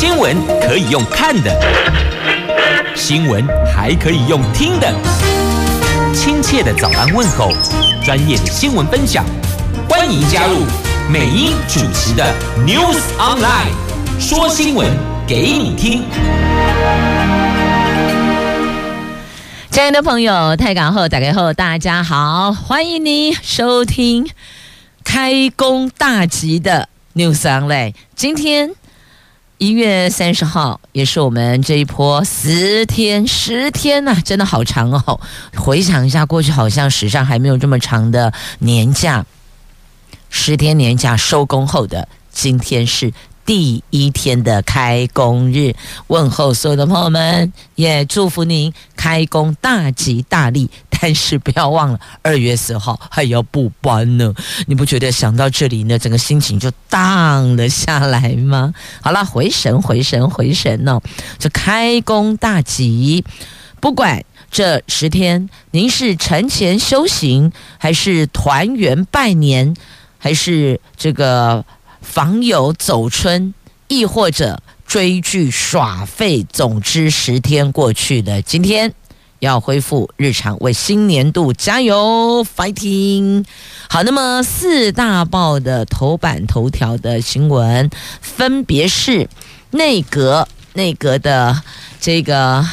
新闻可以用看的，新闻还可以用听的。亲切的早安问候，专业的新闻分享，欢迎加入美英主持的 News Online，说新闻给你听。亲爱的朋友，泰港后打开后，大家好，欢迎你收听开工大吉的 News Online。今天一月三十号，也是我们这一波十天十天呐、真的好长哦。回想一下，过去好像史上还没有这么长的年假，十天年假收工后的今天是。第一天的开工日，问候所有的朋友们，也祝福您开工大吉大利。但是不要忘了，二月四号还要补班呢。你不觉得想到这里呢，整个心情就荡了下来吗？好了，回神，回神，回神哦！这开工大吉，不管这十天您是晨前修行，还是团圆拜年，还是这个。访友走春，亦或者追剧耍废，总之十天过去了，今天要恢复日常，为新年度加油，fighting！好，那么四大报的头版头条的新闻，分别是内阁内阁的这个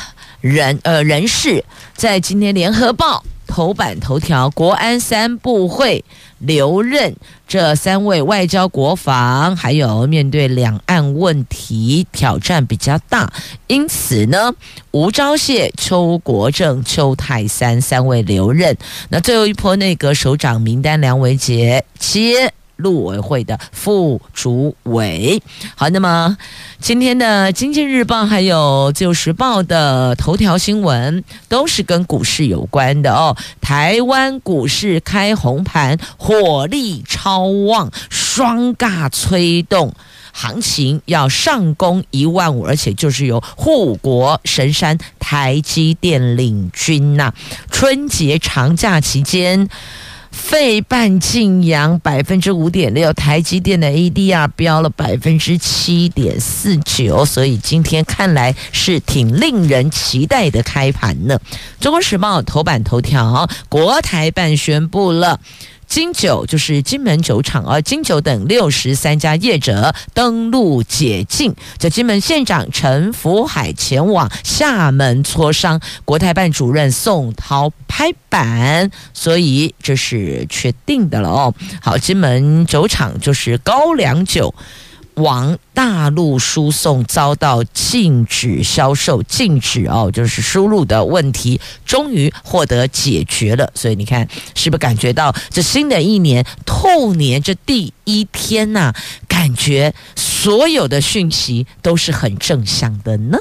人呃人士，在今天联合报。头版头条，国安三部会留任，这三位外交国防，还有面对两岸问题挑战比较大，因此呢，吴钊燮、邱国正、邱泰三三位留任。那最后一波内阁首长名单，梁维杰接。陆委会的副主委，好，那么今天的《经济日报》还有《自由时报》的头条新闻都是跟股市有关的哦。台湾股市开红盘，火力超旺，双尬催动行情要上攻一万五，而且就是由护国神山台积电领军呐、春节长假期间。费半晋扬百分之五点六，台积电的 ADR 飙了百分之七点四九，所以今天看来是挺令人期待的开盘呢。中国时报头版头条，国台办宣布了。金九就是金门酒厂啊，金九等六十三家业者登陆解禁。这金门县长陈福海前往厦门磋商，国台办主任宋涛拍板，所以这是确定的了哦。好，金门酒厂就是高粱酒。往大陆输送遭到禁止销售，禁止哦，就是输入的问题终于获得解决了。所以你看，是不是感觉到这新的一年兔年这第一天呐、感觉所有的讯息都是很正向的呢？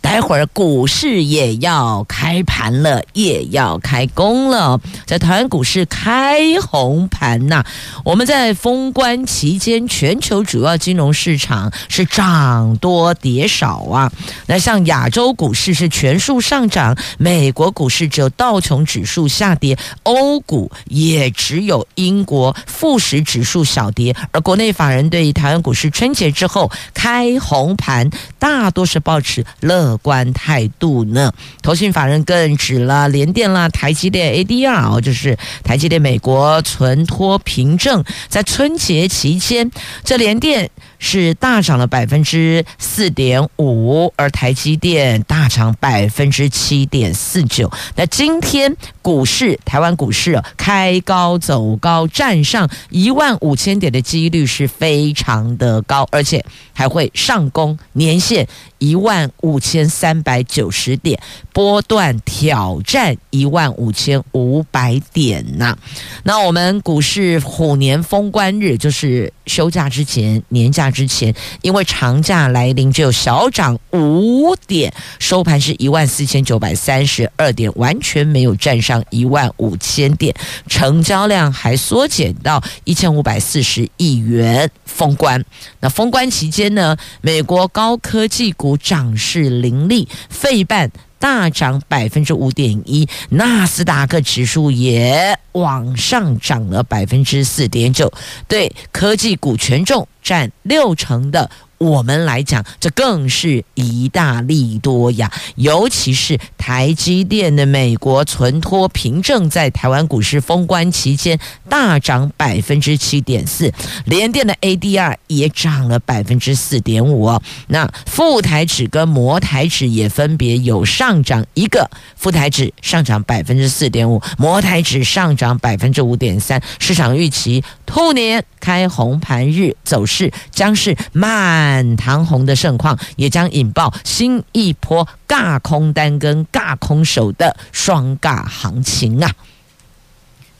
待会儿股市也要开盘了，也要开工了。在台湾股市开红盘呐，我们在封关期间，全球主要金融市场是涨多跌少啊。那像亚洲股市是全数上涨，美国股市只有道琼指数下跌，欧股也只有英国富时指数小跌。而国内法人对台湾股市春节之后开红盘，大多是保持乐乐观态度呢？投信法人更指了联电啦、台积电 ADR 哦，就是台积电美国存托凭证，在春节期间，这联电是大涨了百分之四点五，而台积电大涨百分之七点四九。那今天股市，台湾股市开高走高，站上一万五千点的几率是非常的高，而且还会上攻年线一万五千。千三百九十点，波段挑战一万五千五百点呐、那我们股市虎年封关日，就是休假之前、年假之前，因为长假来临，只有小涨五点，收盘是一万四千九百三十二点，完全没有站上一万五千点，成交量还缩减到一千五百四十亿元。封关，那封关期间呢，美国高科技股涨势凌厉，费半大涨百分之五点一，纳斯达克指数也往上涨了百分之四点九，对科技股权重占六成的我们来讲，这更是一大利多呀！尤其是台积电的美国存托凭证在台湾股市封关期间大涨百分之七点四，联电的 ADR 也涨了百分之四点五。那富台指跟摩台指也分别有上涨一个，富台指上涨百分之四点五，摩台指上涨百分之五点三。市场预期兔年开红盘日走势将是慢满堂红的盛况，也将引爆新一波尬空单跟尬空手的双尬行情啊！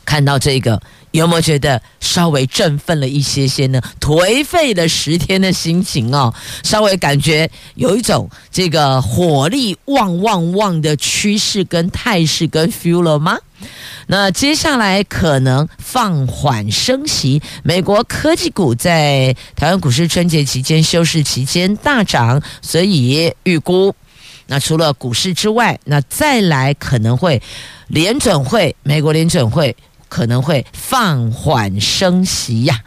看到这个，有没有觉得稍微振奋了一些些呢？颓废了十天的心情哦，稍微感觉有一种这个火力旺旺旺的趋势跟态势跟 feel 了吗？那接下来可能放缓升息，美国科技股在台湾股市春节期间休市期间大涨，所以预估，那除了股市之外，那再来可能会联准会，美国联准会。可能会放缓升息呀。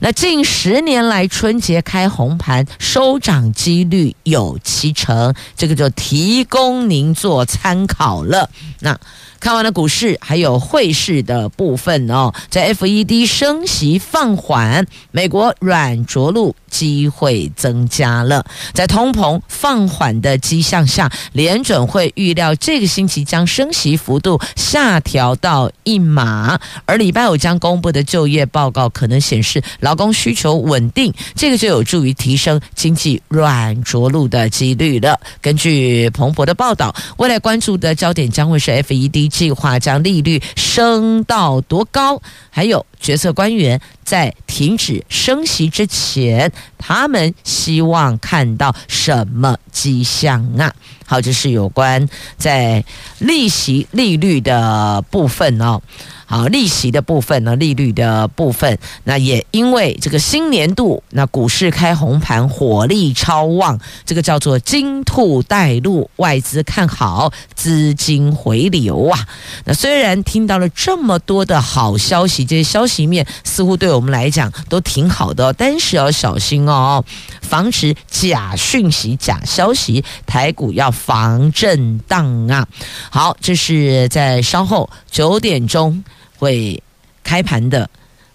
那近十年来春节开红盘收涨几率有七成，这个就提供您做参考了。那。看完了股市，还有汇市的部分哦，在 FED 升息放缓，美国软着陆机会增加了。在通膨放缓的迹象下，联准会预料这个星期将升息幅度下调到一码，而礼拜五将公布的就业报告可能显示劳工需求稳定，这个就有助于提升经济软着陆的几率了。根据彭博的报道，未来关注的焦点将会是 FED。计划将利率升到多高？还有决策官员在停止升息之前，他们希望看到什么迹象啊？好，这是有关在利息利率的部分哦。好，利息的部分呢，利率的部分，那也因为这个新年度，那股市开红盘，火力超旺，这个叫做金兔带路，外资看好，资金回流啊。那虽然听到了这么多的好消息，这些消息面似乎对我们来讲都挺好的，但是要小心哦，防止假讯息、假消息，台股要防震荡啊。好，这是在稍后九点钟。会开盘的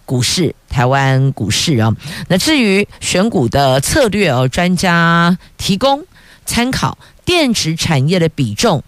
股市，台湾股市啊。那至于选股的策略哦，专家提供参考，电子产业的比重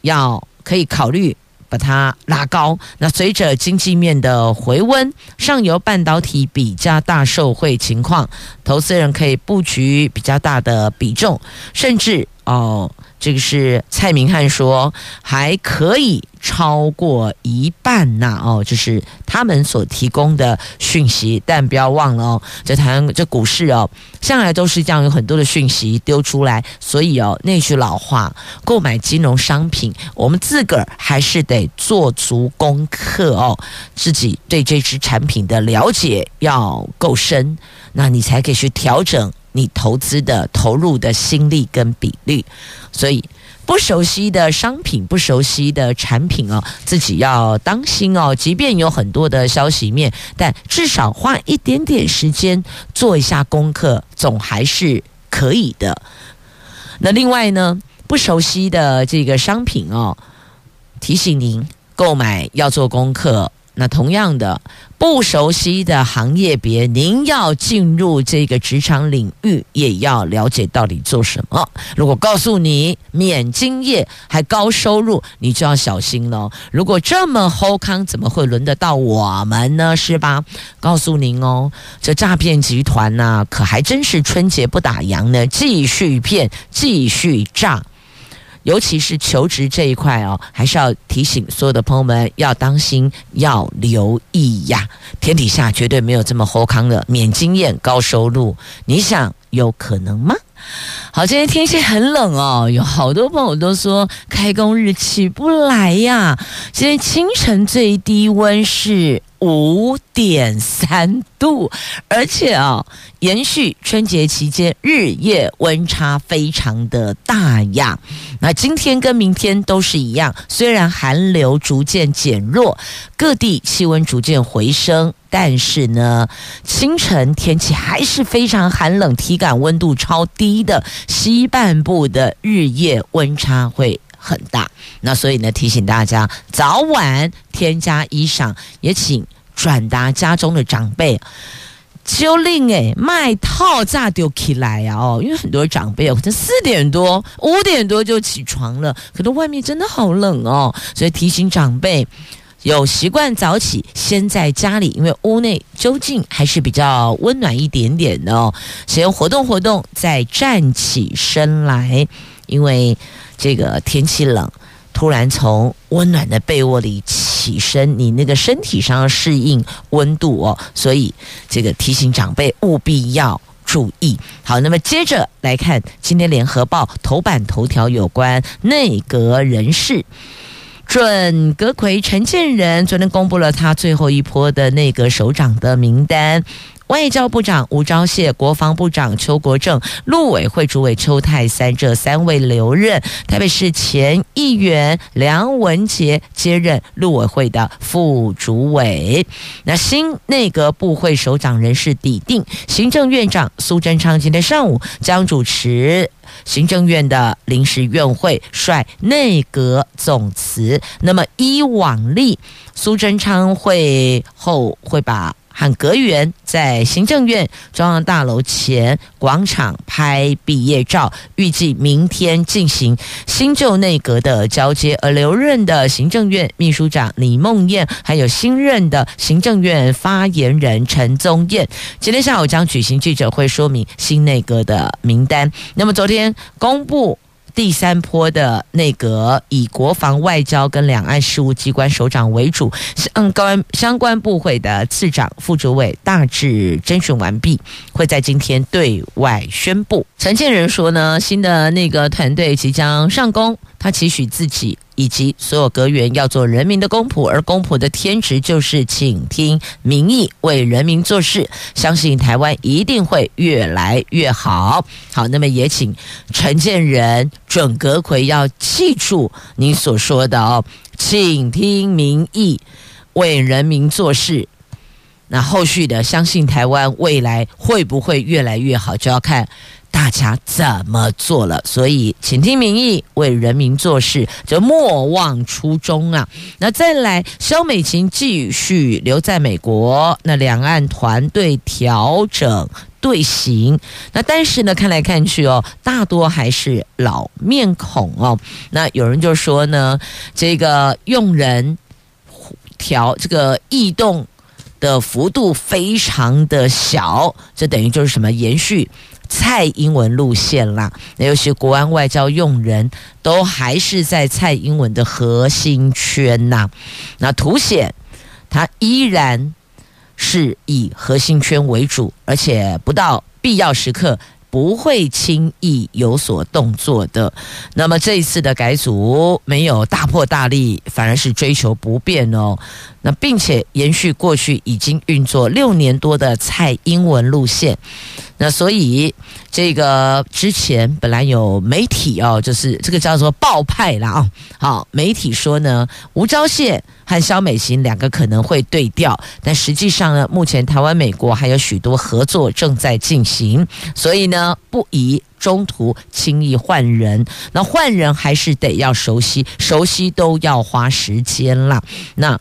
要可以考虑把它拉高。那随着经济面的回温，上游半导体比较大受惠情况，投资人可以布局比较大的比重，甚至哦。这个是蔡明汉说还可以超过一半呐哦，就是他们所提供的讯息，但不要忘了哦，这台湾这股市哦，向来都是这样，有很多的讯息丢出来，所以哦，那句老话，购买金融商品，我们自个儿还是得做足功课哦，自己对这支产品的了解要够深，那你才可以去调整。你投资的投入的心力跟比率，所以不熟悉的商品、不熟悉的产品哦，自己要当心哦。即便有很多的消息面，但至少花一点点时间做一下功课，总还是可以的。那另外呢，不熟悉的这个商品哦，提醒您购买要做功课。那同样的，不熟悉的行业别，您要进入这个职场领域，也要了解到底做什么。如果告诉你免经验还高收入，你就要小心喽。如果这么好康，怎么会轮得到我们呢？是吧？告诉您哦，这诈骗集团呐、可还真是春节不打烊呢，继续骗，继续诈。尤其是求职这一块哦，还是要提醒所有的朋友们要当心，要留意呀！天底下绝对没有这么好康的免经验高收入，你想有可能吗？好，今天天气很冷哦，有好多朋友都说开工日起不来呀。今天清晨最低温是五点三度，而且啊，延续春节期间日夜温差非常的大呀。那今天跟明天都是一样，虽然寒流逐渐减弱，各地气温逐渐回升，但是呢，清晨天气还是非常寒冷，体感温度超低的，西半部的日夜温差会很大，那所以呢，提醒大家早晚添加衣裳，也请转达家中的长辈，就令诶卖套炸丢起来啊！哦，因为很多长辈可能四点多、五点多就起床了，可能外面真的好冷哦，所以提醒长辈有习惯早起，先在家里，因为屋内究竟还是比较温暖一点点的哦，先活动活动，再站起身来，因为。这个天气冷，突然从温暖的被窝里起身，你那个身体上要适应温度哦，所以这个提醒长辈务必要注意。好，那么接着来看今天联合报头版头条有关内阁人事，准阁揆陈建仁昨天公布了他最后一波的内阁首长的名单。外交部长吴钊燮、国防部长邱国正、陆委会主委邱太三这三位留任。台北市前议员梁文杰接任陆委会的副主委。那新内阁部会首长人事底定，行政院长苏贞昌今天上午将主持行政院的临时院会，率内阁总辞。那么依往例，苏贞昌会后会把。和阁员在行政院中央大楼前广场拍毕业照，预计明天进行新旧内阁的交接。而留任的行政院秘书长李孟谚，还有新任的行政院发言人陈宗彦，今天下午将举行记者会，说明新内阁的名单。那么昨天公布。第三波的内阁以国防、外交跟两岸事务机关首长为主，相关相关部会的次长、副主委大致征询完毕，会在今天对外宣布。陈建仁说呢，新的那个团队即将上工，他期许自己。以及所有阁员要做人民的公仆，而公仆的天职就是倾听民意，为人民做事。相信台湾一定会越来越好。好，那么也请陈建仁准阁揆要记住您所说的哦，请听民意，为人民做事。那后续的，相信台湾未来会不会越来越好，就要看。大家怎么做了？所以，请听民意，为人民做事，就莫忘初衷啊！那再来，萧美琴继续留在美国，那两岸团队调整队形。那但是呢，看来看去哦，大多还是老面孔哦。那有人就说呢，这个用人调这个异动的幅度非常的小，这等于就是什么延续。蔡英文路线啦，那尤其国安外交用人都还是在蔡英文的核心圈呐，那凸显他依然是以核心圈为主，而且不到必要时刻不会轻易有所动作的。那么这一次的改组没有大破大立，反而是追求不变哦。那并且延续过去已经运作六年多的蔡英文路线。那所以，这个之前本来有媒体哦，就是这个叫做报派啦啊。好，媒体说呢，吴钊燮和萧美琴两个可能会对调，但实际上呢，目前台湾、美国还有许多合作正在进行，所以呢，不宜。中途轻易换人，那换人还是得要熟悉，熟悉都要花时间啦。那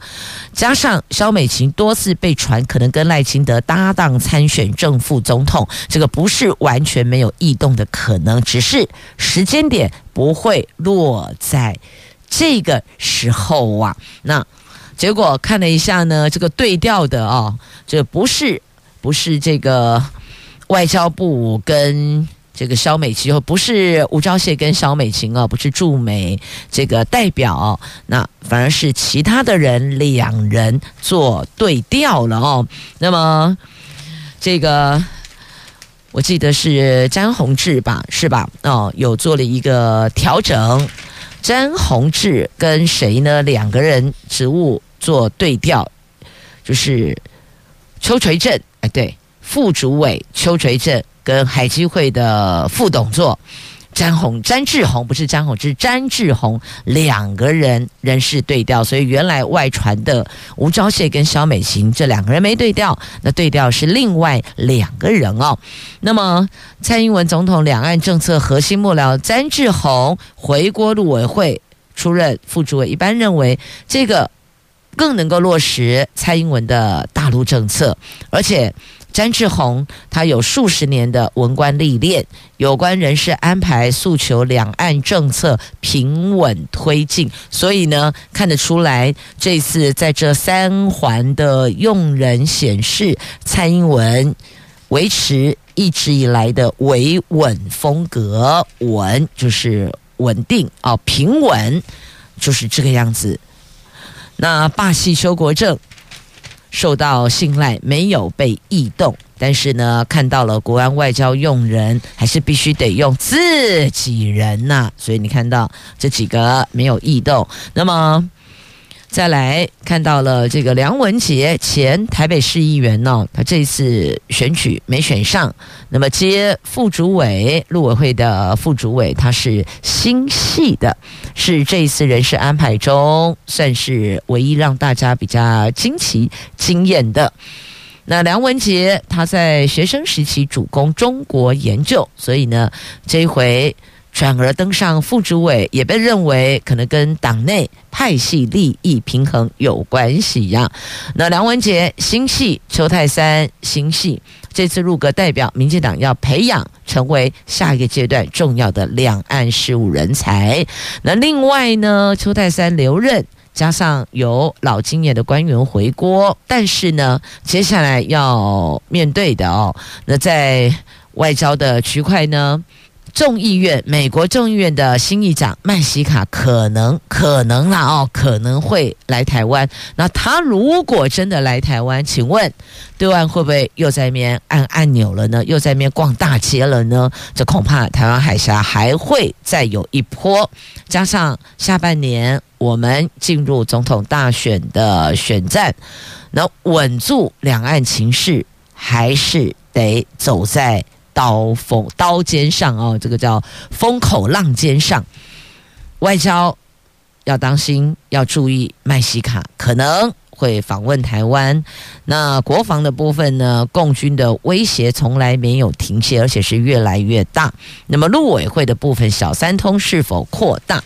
加上萧美琴多次被传可能跟赖清德搭档参选正副总统，这个不是完全没有异动的可能，只是时间点不会落在这个时候啊。那结果看了一下呢，这个对调的哦，这不是不是这个外交部跟。这个萧美琴不是吴钊燮跟萧美琴啊，不是驻美这个代表，那反而是其他的人两人做对调了哦。那么这个我记得是詹宏志吧，是吧？哦，有做了一个调整，詹宏志跟谁呢？两个人职务做对调。就是邱垂正，哎，对，副主委邱垂正跟海基会的副董座。詹宏、詹志宏不是詹宏，是詹志宏两个人人事对调，所以原来外传的吴钊燮跟萧美琴这两个人没对调，那对调是另外两个人哦。那么蔡英文总统两岸政策核心幕僚詹志宏回国陆委会出任副主委，一般认为这个更能够落实蔡英文的大陆政策，而且。詹志宏，他有数十年的文官历练，有关人事安排诉求，两岸政策平稳推进，所以呢，看得出来，这次在这三环的用人显示，蔡英文维持一直以来的维稳风格，稳就是稳定啊，平稳就是这个样子。那霸气修国正。受到信赖，没有被异动，但是呢，看到了国安外交用人，还是必须得用自己人呐、所以你看到这几个没有异动，那么。再来看到了这个梁文杰，前台北市议员呢、他这次选举没选上，那么接副主委，陆委会的副主委，他是新系的，是这一次人事安排中算是唯一让大家比较惊奇惊艳的。那梁文杰他在学生时期主攻中国研究，所以呢，这一回。转而登上副主委，也被认为可能跟党内派系利益平衡有关系一样。那梁文杰新系，邱泰三新系，这次入阁代表民进党要培养成为下一个阶段重要的两岸事务人才。那另外呢，邱泰三留任，加上有老经验的官员回锅，但是呢，接下来要面对的哦，那在外交的区块呢？众议院，美国众议院的新议长麦西卡可能可能啦哦，可能会来台湾。那他如果真的来台湾，请问对岸会不会又在那边按按钮了呢？又在那边逛大街了呢？这恐怕台湾海峡还会再有一波。加上下半年我们进入总统大选的选战，那稳住两岸情势，还是得走在。刀锋刀尖上哦，这个叫风口浪尖上，外交要当心，要注意。麦西卡可能会访问台湾。那国防的部分呢？共军的威胁从来没有停歇，而且是越来越大。那么陆委会的部分，小三通是否扩大？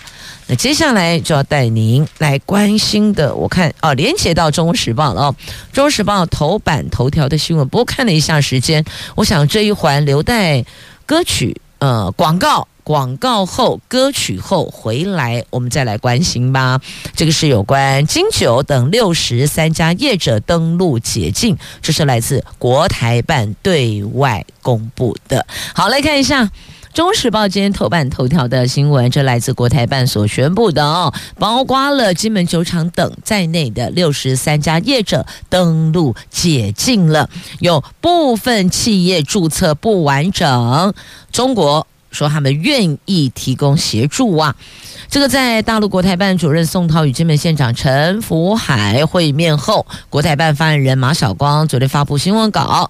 那接下来就要带您来关心的，我看哦，连接到《中国时报》了哦，《中国时报》头版头条的新闻。不过看了一下时间，我想这一环留待歌曲呃广告广告后歌曲后回来，我们再来关心吧。这个是有关金九等六十三家业者登录解禁，这是来自国台办对外公布的。好，来看一下。《中时报》今天头版头条的新闻，这来自国台办所宣布的哦，包括了金门酒厂等在内的六十三家业者登录解禁了，有部分企业注册不完整，中国说他们愿意提供协助啊。这个在大陆国台办主任宋涛与金门县长陈福海会面后，国台办发言人马晓光昨天发布新闻稿。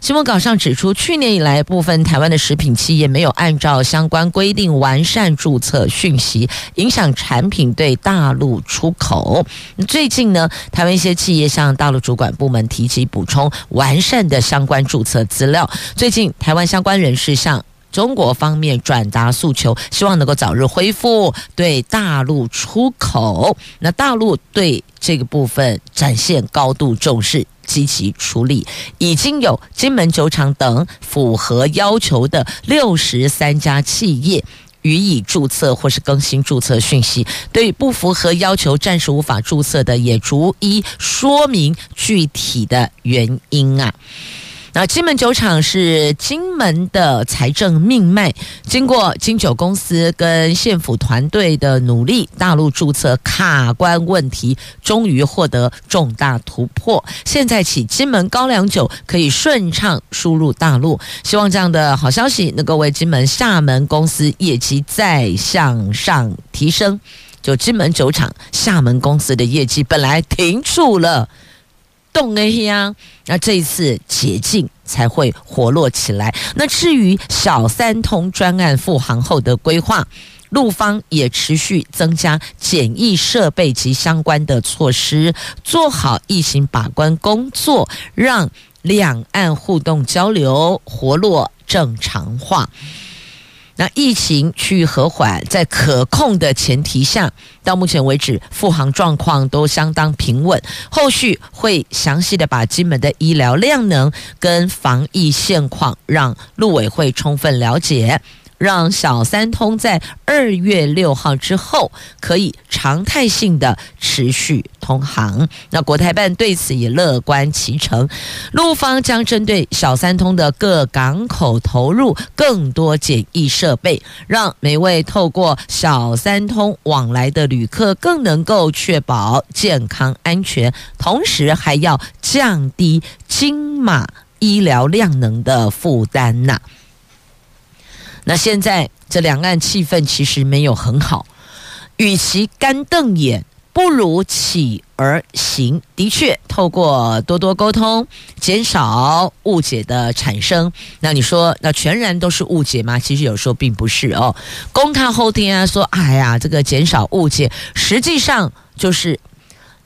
新闻稿上指出，去年以来，部分台湾的食品企业没有按照相关规定完善注册讯息，影响产品对大陆出口。最近呢，台湾一些企业向大陆主管部门提起补充完善的相关注册资料。最近，台湾相关人士向中国方面转达诉求，希望能够早日恢复对大陆出口。那大陆对这个部分展现高度重视。积极处理，已经有金门酒厂等符合要求的六十三家企业予以注册或是更新注册讯息，对不符合要求暂时无法注册的，也逐一说明具体的原因啊。那金门酒厂是金门的财政命脉，经过金酒公司跟县府团队的努力，大陆注册卡关问题终于获得重大突破。现在起，金门高粱酒可以顺畅输入大陆。希望这样的好消息能够为金门厦门公司业绩再向上提升。就金门酒厂厦门公司的业绩本来停住了。动哎呀，那这一次解禁才会活络起来。那至于小三通专案复航后的规划，陆方也持续增加检疫设备及相关的措施，做好疫情把关工作，让两岸互动交流活络正常化。那疫情趋于和缓，在可控的前提下，到目前为止复航状况都相当平稳。后续会详细的把金门的医疗量能跟防疫现况，让陆委会充分了解。让小三通在二月六号之后可以常态性的持续通航。那国台办对此也乐观其成，陆方将针对小三通的各港口投入更多检疫设备，让每位透过小三通往来的旅客更能够确保健康安全，同时还要降低金马医疗量能的负担呐。那现在这两岸气氛其实没有很好，与其干瞪眼，不如起而行。的确，透过多多沟通，减少误解的产生。那你说，那全然都是误解吗？其实有时候并不是哦。公开后天啊，说哎呀，这个减少误解，实际上就是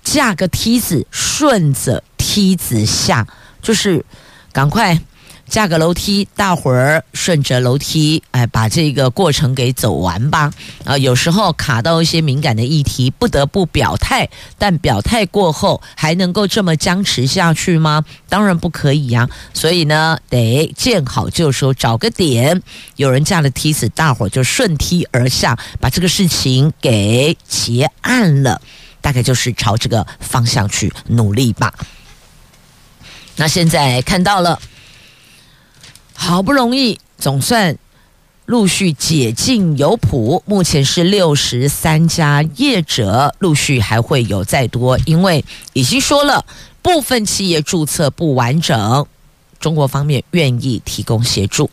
架个梯子，顺着梯子下，就是赶快。架个楼梯，大伙儿顺着楼梯，哎，把这个过程给走完吧。啊，有时候卡到一些敏感的议题，不得不表态，但表态过后还能够这么僵持下去吗？当然不可以呀。所以呢，得见好就收，找个点，有人架了梯子，大伙儿就顺梯而下，把这个事情给结案了。大概就是朝这个方向去努力吧。那现在看到了。好不容易，总算陆续解禁有谱。目前是六十三家业者，陆续还会有再多，因为已经说了，部分企业注册不完整，中国方面愿意提供协助。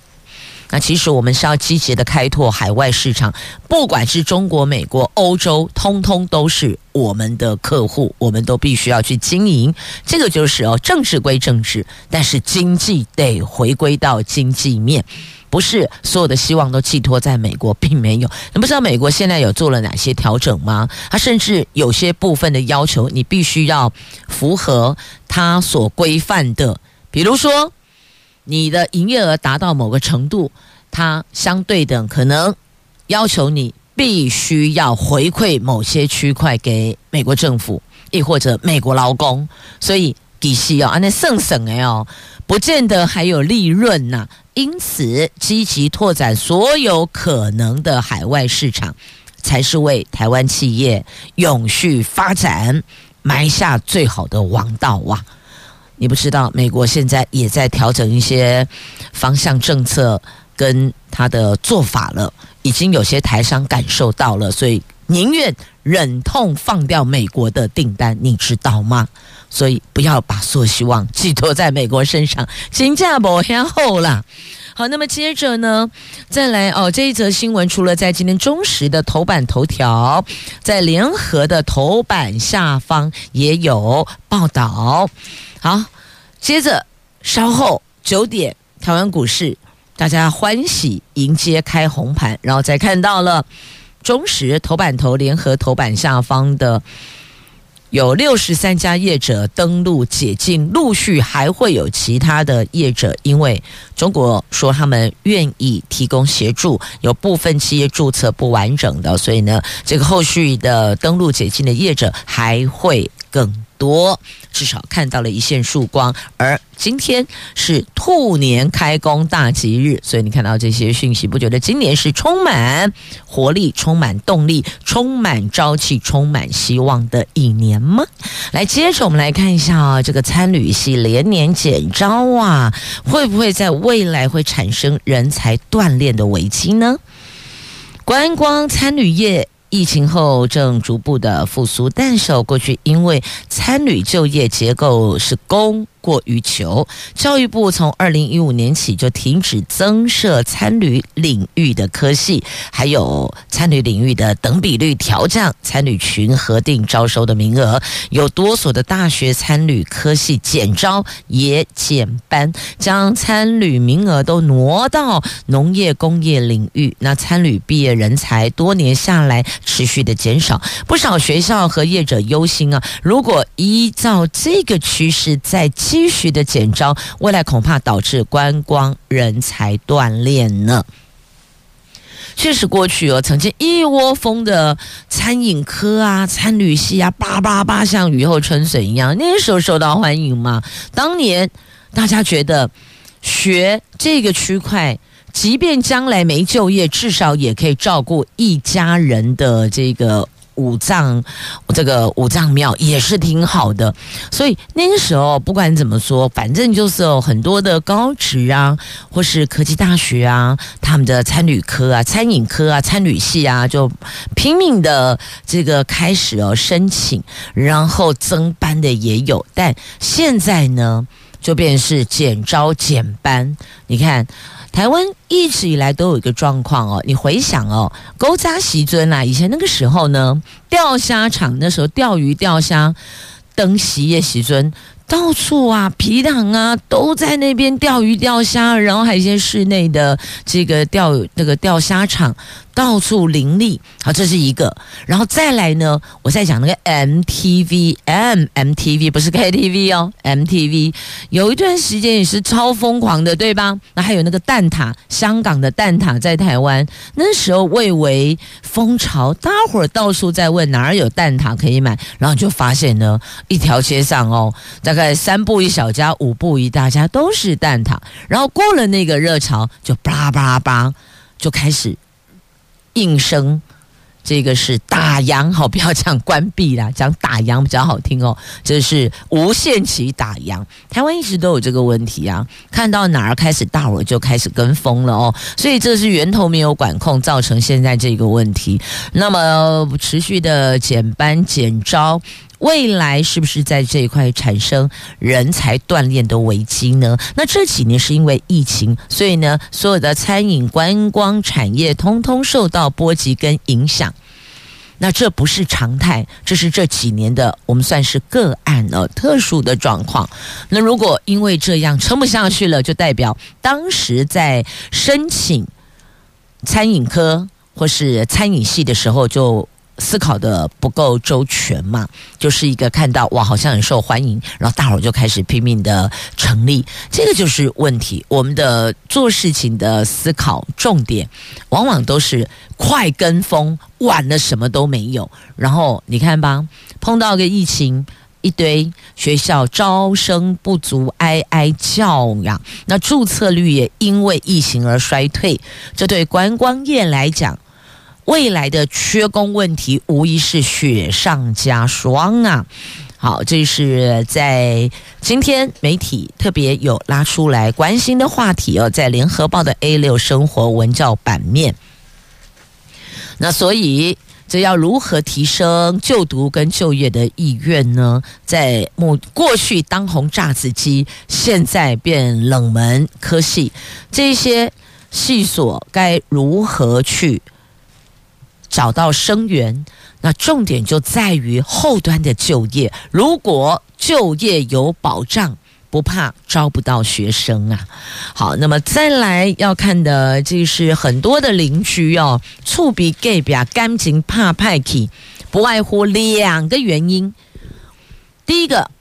那其实我们是要积极的开拓海外市场，不管是中国、美国、欧洲，通通都是我们的客户，我们都必须要去经营。这个就是哦，政治归政治，但是经济得回归到经济面，不是所有的希望都寄托在美国，并没有。你不知道美国现在有做了哪些调整吗？它甚至有些部分的要求，你必须要符合它所规范的，比如说。你的营业额达到某个程度，它相对等可能要求你必须要回馈某些区块给美国政府，亦或者美国劳工，所以底细哦，那省省哎哦，不见得还有利润呐。因此，积极拓展所有可能的海外市场，才是为台湾企业永续发展埋下最好的王道哇！你不知道，美国现在也在调整一些方向政策跟他的做法了，已经有些台商感受到了，所以宁愿忍痛放掉美国的订单，你知道吗？所以不要把所有希望寄托在美国身上，金价不偏厚啦。好，那么接着呢，再来哦，这一则新闻除了在今天中时的头版头条，在联合的头版下方也有报道。好，接着稍后九点，台湾股市大家欢喜迎接开红盘，然后再看到了中时头版头联合头版下方的有六十三家业者登录解禁，陆续还会有其他的业者，因为中国说他们愿意提供协助，有部分企业注册不完整的，所以呢，这个后续的登录解禁的业者还会更多，至少看到了一线曙光。而今天是兔年开工大吉日，所以你看到这些讯息，不觉得今年是充满活力、充满动力、充满朝气、充满希望的一年吗？来，接着我们来看一下啊，这个参旅系连年减招啊，会不会在未来会产生人才断链的危机呢？观光参旅业。疫情后正逐步的复苏，但是过去因为参旅就业结构是公过于求。教育部从二零一五年起就停止增设参旅领域的科系，还有参旅领域的等比率调降参旅群核定招收的名额，有多所的大学参旅科系减招也减班，将参旅名额都挪到农业工业领域。那参旅毕业人才多年下来持续的减少，不少学校和业者忧心啊，如果依照这个趋势再续的减招，未来恐怕导致观光人才断链呢。确实，过去哦，曾经一窝蜂的餐饮科啊、餐旅系啊，叭叭叭像雨后春笋一样，那时候受到欢迎嘛。当年大家觉得学这个区块，即便将来没就业，至少也可以照顾一家人的这个。五脏，这个五脏庙也是挺好的，所以那个时候不管怎么说，反正就是有很多的高职啊，或是科技大学啊，他们的餐旅科啊、餐饮科啊、餐旅系啊，就拼命的这个开始哦申请，然后增班的也有，但现在呢，就变成是减招减班，你看。台湾一直以来都有一个状况哦，你回想哦，勾扎席尊啊，以前那个时候呢，钓虾场那时候钓鱼钓虾，登席耶席尊。到处啊，皮塘啊，都在那边钓鱼钓虾，然后还有一些室内的这个钓那个钓虾场，到处林立。好，这是一个。然后再来呢，我在讲那个 MTV，M MTV 不是 KTV 哦，MTV 有一段时间也是超疯狂的，对吧？那还有那个蛋挞，香港的蛋挞在台湾那时候蔚为风潮，大伙儿到处在问哪儿有蛋挞可以买，然后就发现呢，一条街上哦，大概三步一小家，五步一大家，都是蛋挞。然后过了那个热潮，就叭叭叭就开始应声。这个是打烊，好，不要讲关闭啦，讲打烊比较好听哦。这是无限期打烊，台湾一直都有这个问题啊。看到哪儿开始大伙就开始跟风了哦，所以这是源头没有管控，造成现在这个问题。那么持续的减班减招。未来是不是在这一块产生人才锻炼的危机呢？那这几年是因为疫情，所以呢，所有的餐饮观光产业通通受到波及跟影响。那这不是常态，这是这几年的我们算是个案了，特殊的状况。那如果因为这样撑不下去了，就代表当时在申请餐饮科或是餐饮系的时候就。思考的不够周全嘛，就是一个看到哇，好像很受欢迎，然后大伙就开始拼命的成立，这个就是问题。我们的做事情的思考重点，往往都是快跟风，晚了什么都没有。然后你看吧，碰到个疫情，一堆学校招生不足，哀哀叫呀。那注册率也因为疫情而衰退，这对观光业来讲。未来的缺工问题无疑是雪上加霜啊！好，这是在今天媒体特别有拉出来关心的话题哦，在联合报的 A 六生活文教版面。那所以这要如何提升就读跟就业的意愿呢？在过过去当红炸子鸡，现在变冷门科系，这些系所该如何去？找到生源，那重点就在于后端的就业。如果就业有保障，不怕招不到学生啊。好，那么再来要看的，就是很多的邻居哦，厝边隔壁感情怕派去，不外乎两个原因。第一个，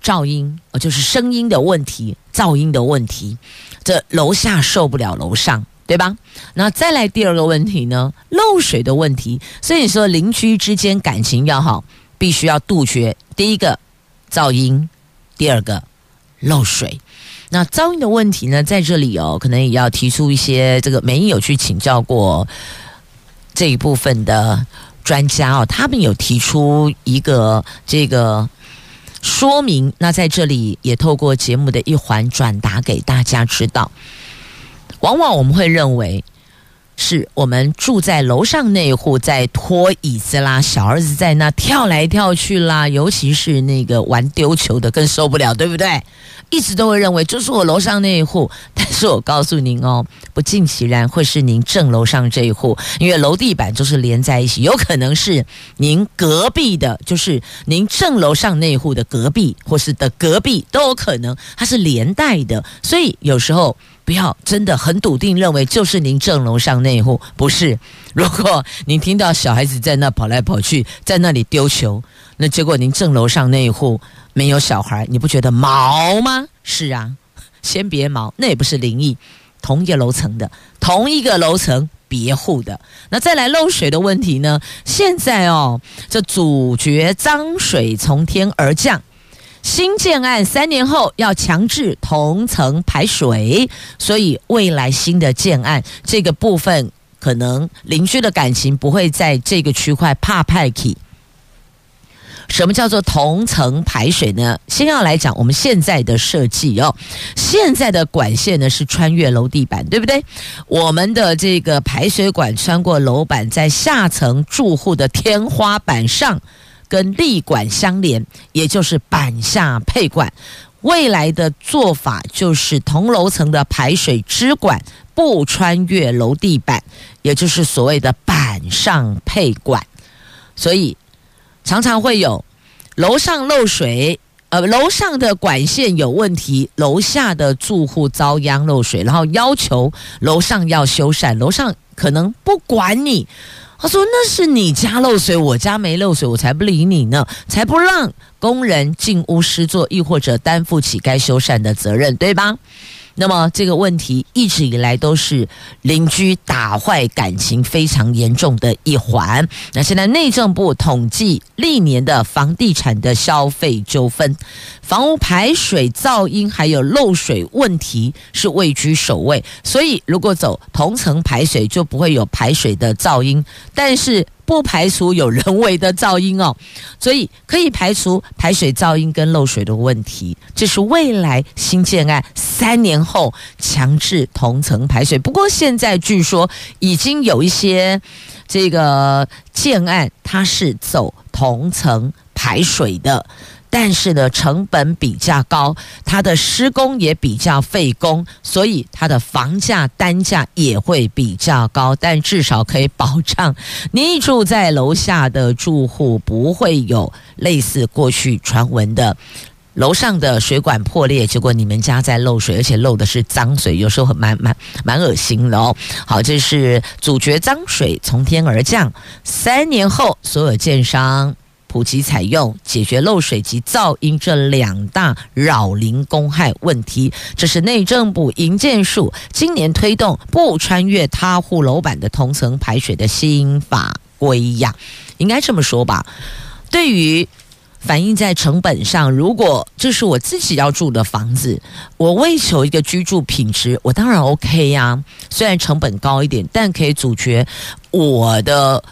噪音，呃就是声音的问题，噪音的问题，这楼下受不了楼上。对吧？那再来第二个问题呢？漏水的问题。所以你说邻居之间感情要好，必须要杜绝第一个噪音，第二个漏水。那噪音的问题呢，在这里哦，可能也要提出一些这个没有去请教过这一部分的专家哦，他们有提出一个这个说明。那在这里也透过节目的一环转达给大家知道。往往我们会认为，是我们住在楼上那一户在拖椅子啦，小儿子在那跳来跳去啦，尤其是那个玩丢球的更受不了，对不对？一直都会认为就是我楼上那一户，但是我告诉您哦，不尽其然会是您正楼上这一户，因为楼地板就是连在一起，有可能是您隔壁的，就是您正楼上那一户的隔壁，或是的隔壁都有可能，它是连带的，所以有时候。不要真的很笃定认为就是您正楼上那一户，不是。如果您听到小孩子在那跑来跑去，在那里丢球，那结果您正楼上那一户没有小孩，你不觉得毛吗？是啊，先别毛，那也不是灵异，同一个楼层的，同一个楼层别户的。那再来漏水的问题呢？现在哦，这主角脏水从天而降。新建案三年后要强制同层排水，所以未来新的建案这个部分，可能邻居的感情不会在这个区块怕派气。什么叫做同层排水呢？先要来讲我们现在的设计哦，现在的管线呢是穿越楼地板，对不对？我们的这个排水管穿过楼板，在下层住户的天花板上。跟立管相连，也就是板下配管。未来的做法就是同楼层的排水支管不穿越楼地板，也就是所谓的板上配管。所以常常会有楼上漏水，呃，楼上的管线有问题，楼下的住户遭殃漏水，然后要求楼上要修缮，楼上可能不管你。他说：“那是你家漏水，我家没漏水，我才不理你呢，才不让工人进屋施作，亦或者担负起该修缮的责任，对吧？”那么这个问题一直以来都是邻居打坏感情非常严重的一环。那现在内政部统计历年的房地产的消费纠纷，房屋排水噪音还有漏水问题是位居首位。所以如果走同层排水，就不会有排水的噪音，但是。不排除有人为的噪音哦，所以可以排除排水噪音跟漏水的问题。这是未来新建案三年后强制同层排水。不过现在据说已经有一些这个建案，它是走同层排水的。但是呢，成本比较高，它的施工也比较费工，所以它的房价单价也会比较高。但至少可以保障你住在楼下的住户不会有类似过去传闻的楼上的水管破裂，结果你们家在漏水，而且漏的是脏水，有时候蛮蛮蛮恶心的哦。好，这是主角脏水从天而降，三年后所有建商。普及采用解决漏水及噪音这两大扰邻公害问题，这是内政部营建署今年推动不穿越他户楼板的同层排水的新法规呀。应该这么说吧，对于反映在成本上，如果这是我自己要住的房子，我为求一个居住品质，我当然 OK 呀。虽然成本高一点，但可以阻绝我的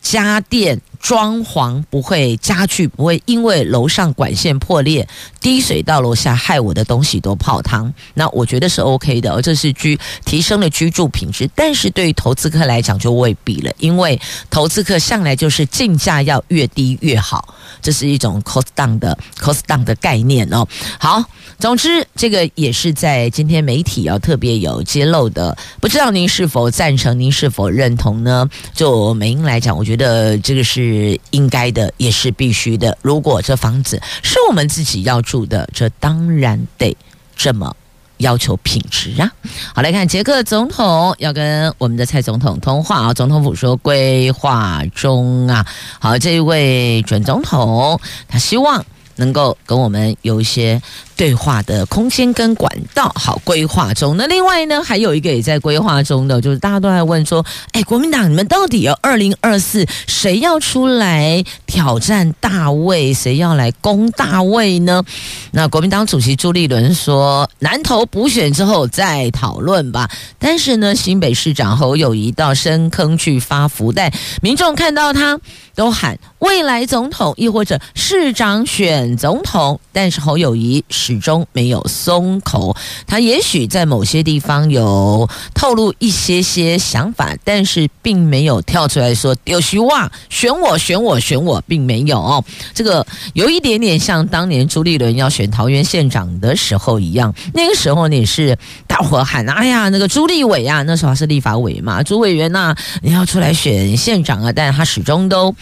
家电。装潢不会，家具不会因为楼上管线破裂滴水到楼下，害我的东西都泡汤。那我觉得是 OK 的，这是居提升了居住品质。但是对于投资客来讲就未必了，因为投资客向来就是进价要越低越好，这是一种 cost down 的 cost down 的概念哦。好，总之这个也是在今天媒体要特别有揭露的，不知道您是否赞成，您是否认同呢？就美英来讲，我觉得这个是。是应该的，也是必须的。如果这房子是我们自己要住的，这当然得这么要求品质啊。好，来看捷克总统要跟我们的蔡总统通话啊。总统府说规划中啊。好，这一位准总统他希望能够跟我们有一些。对话的空间跟管道好规划中，那另外呢，还有一个也在规划中的，就是大家都在问说，哎，国民党你们到底要二零二四谁要出来挑战大卫，谁要来攻大卫呢？那国民党主席朱立伦说，南投补选之后再讨论吧。但是呢，新北市长侯友谊到深坑去发福袋，民众看到他都喊未来总统，亦或者市长选总统，但是侯友谊。始终没有松口。他也许在某些地方有透露一些些想法，但是并没有跳出来说“丢希望，选我，选我，选我”，并没有。这个有一点点像当年朱立伦要选桃园县长的时候一样，那个时候你是大伙喊：“哎呀，那个朱立伟啊，那时候还是立法委嘛，朱委员呐、你要出来选县长啊！”但他始终都。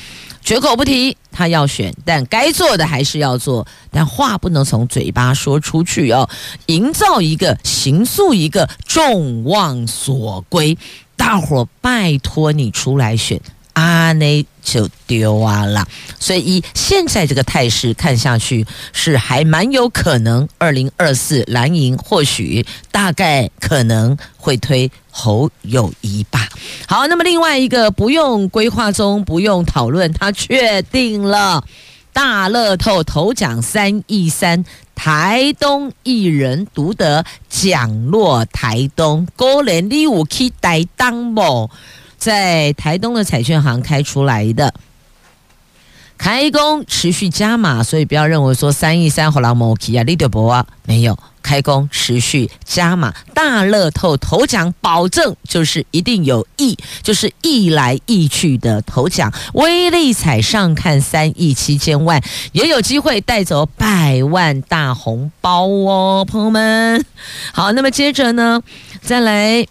绝口不提，他要选，但该做的还是要做，但话不能从嘴巴说出去哦。营造一个，行诉一个众望所归，大伙拜托你出来选。啊，那就丢啊了。所以以现在这个态势看下去，是还蛮有可能，二零二四蓝营或许大概可能会推侯友谊吧。好，那么另外一个不用规划中，不用讨论，他确定了大乐透头奖三亿三，台东一人独得，奖落台东，果然你有去台东不？在台东的彩券行开出来的，开工持续加码，所以不要认为说三亿三好了，莫奇啊，利德博啊，没有开工持续加码，大乐透头奖保证就是一定有亿，就是亿来亿去的头奖，威力彩上看三亿七千万，也有机会带走百万大红包哦，朋友们。好，那么接着呢，再来。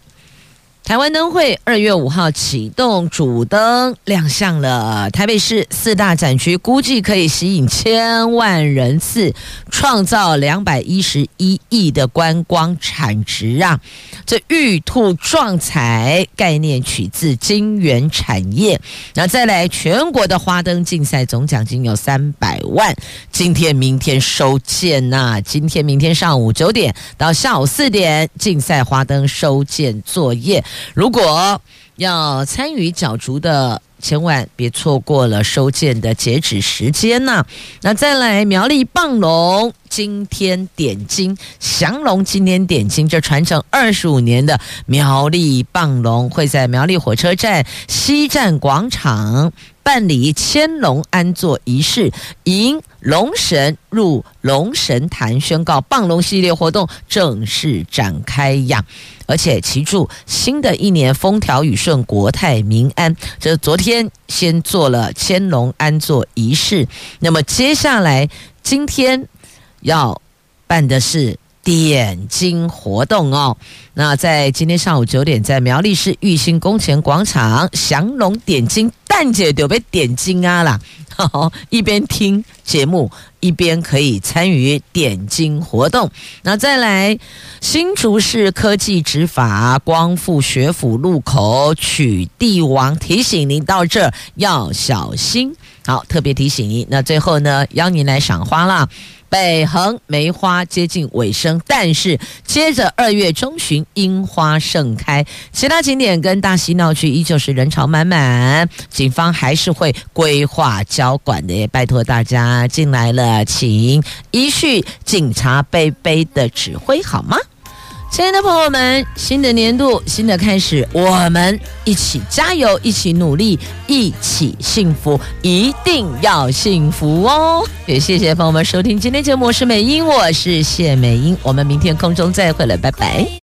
台湾灯会二月五号启动，主灯亮相了。台北市四大展区估计可以吸引千万人次，创造两百一十一亿的观光产值啊！这玉兔壮彩概念取自金源产业。那再来，全国的花灯竞赛总奖金有三百万。今天、明天收件呐！今天、明天上午九点到下午四点，竞赛花灯收件作业。如果要参与角逐的，千万别错过了收件的截止时间呐、那再来苗栗棒龙今天点睛，祥龙今天点睛，这传承二十五年的苗栗棒龙会在苗栗火车站西站广场办理千龙安坐仪式，迎龙神入龙神坛，宣告棒龙系列活动正式展开呀！而且祈祝新的一年风调雨顺、国泰民安。这昨天先做了千龙安坐仪式，那么接下来今天要办的是点睛活动哦。那在今天上午九点，在苗栗市玉兴宫前广场祥龙点睛，蛋姐就被点睛啊啦！好，一边听节目，一边可以参与点睛活动。那再来，新竹市科技执法光复学府路口取缔王提醒您到这要小心。好，特别提醒您。那最后呢，邀您来赏花啦。北横梅花接近尾声，但是接着二月中旬樱花盛开，其他景点跟大溪闹区依旧是人潮满满，警方还是会规划交管的，也拜托大家进来了，请依序警察杯杯的指挥好吗？亲爱的朋友们，新的年度，新的开始，我们一起加油，一起努力，一起幸福，一定要幸福哦！也谢谢朋友们收听今天节目，我是美英，我是谢美英，我们明天空中再会了，拜拜。